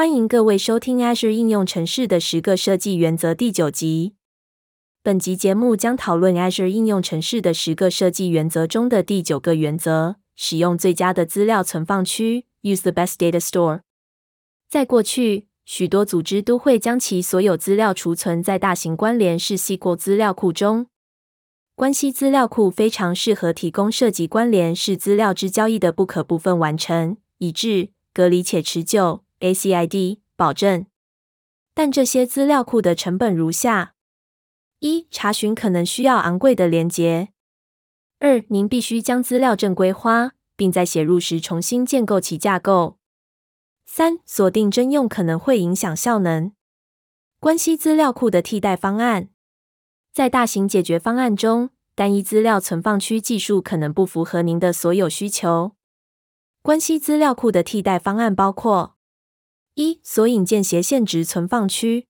欢迎各位收听 Azure 应用城市的十个设计原则第九集。本集节目将讨论 Azure 应用城市的十个设计原则中的第九个原则：使用最佳的资料存放区 （Use the best data store）。在过去，许多组织都会将其所有资料储存在大型关联式 SQL 资料库中。关系资料库非常适合提供涉及关联式资料之交易的不可部分完成、一致、隔离且持久。ACID 保证，但这些资料库的成本如下：一、查询可能需要昂贵的连接；二、您必须将资料正规化，并在写入时重新建构其架构；三、锁定征用可能会影响效能。关系资料库的替代方案，在大型解决方案中，单一资料存放区技术可能不符合您的所有需求。关系资料库的替代方案包括。一、索引键斜线值存放区；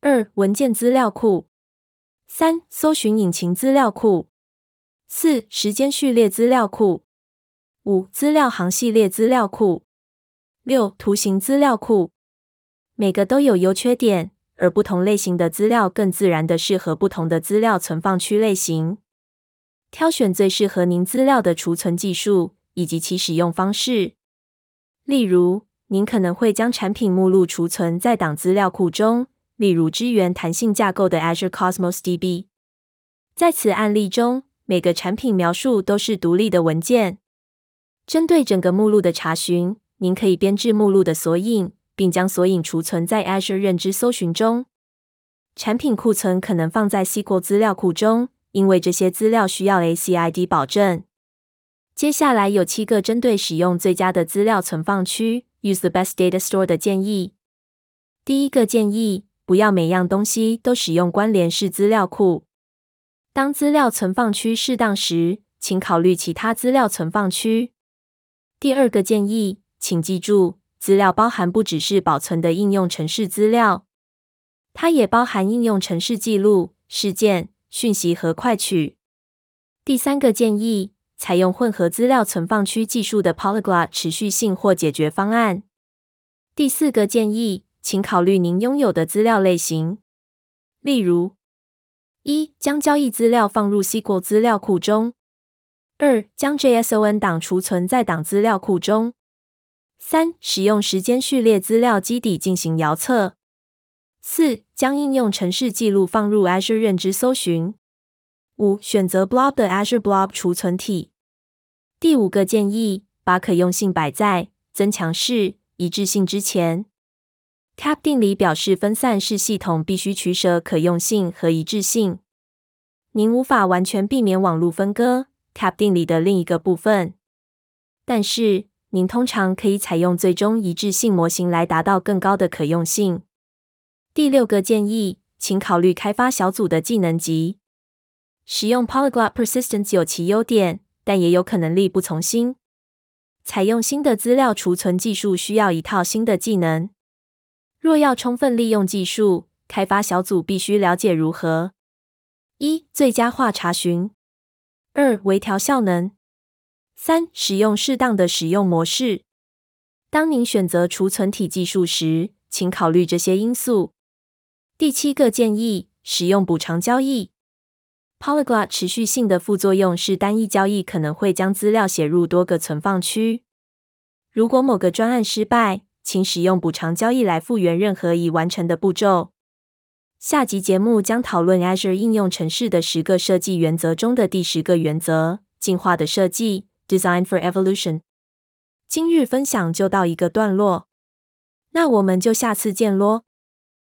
二、文件资料库；三、搜寻引擎资料库；四、时间序列资料库；五、资料行系列资料库；六、图形资料库。每个都有优缺点，而不同类型的资料更自然的适合不同的资料存放区类型。挑选最适合您资料的储存技术以及其使用方式，例如。您可能会将产品目录储存在档资料库中，例如支援弹性架构的 Azure Cosmos DB。在此案例中，每个产品描述都是独立的文件。针对整个目录的查询，您可以编制目录的索引，并将索引储存在 Azure 认知搜寻中。产品库存可能放在 SQL 资料库中，因为这些资料需要 ACID 保证。接下来有七个针对使用最佳的资料存放区。Use the best data store 的建议。第一个建议，不要每样东西都使用关联式资料库。当资料存放区适当时，请考虑其他资料存放区。第二个建议，请记住，资料包含不只是保存的应用程式资料，它也包含应用程式记录、事件、讯息和快取。第三个建议。采用混合资料存放区技术的 Polyglot 持续性或解决方案。第四个建议，请考虑您拥有的资料类型，例如：一、将交易资料放入 SQL 资料库中；二、将 JSON 档储存在档资料库中；三、使用时间序列资料基底进行遥测；四、将应用程式记录放入 Azure 认知搜寻。五、选择 Blob 的 Azure Blob 储存体。第五个建议，把可用性摆在增强式一致性之前。CAP 定理表示分散式系统必须取舍可用性和一致性。您无法完全避免网络分割 CAP 定理的另一个部分，但是您通常可以采用最终一致性模型来达到更高的可用性。第六个建议，请考虑开发小组的技能级。使用 Polyglot Persistence 有其优点，但也有可能力不从心。采用新的资料储存技术需要一套新的技能。若要充分利用技术，开发小组必须了解如何：一、最佳化查询；二、微调效能；三、使用适当的使用模式。当您选择储存体技术时，请考虑这些因素。第七个建议：使用补偿交易。Polyglot 持续性的副作用是单一交易可能会将资料写入多个存放区。如果某个专案失败，请使用补偿交易来复原任何已完成的步骤。下集节目将讨论 Azure 应用程式的十个设计原则中的第十个原则：进化的设计 （Design for Evolution）。今日分享就到一个段落，那我们就下次见喽。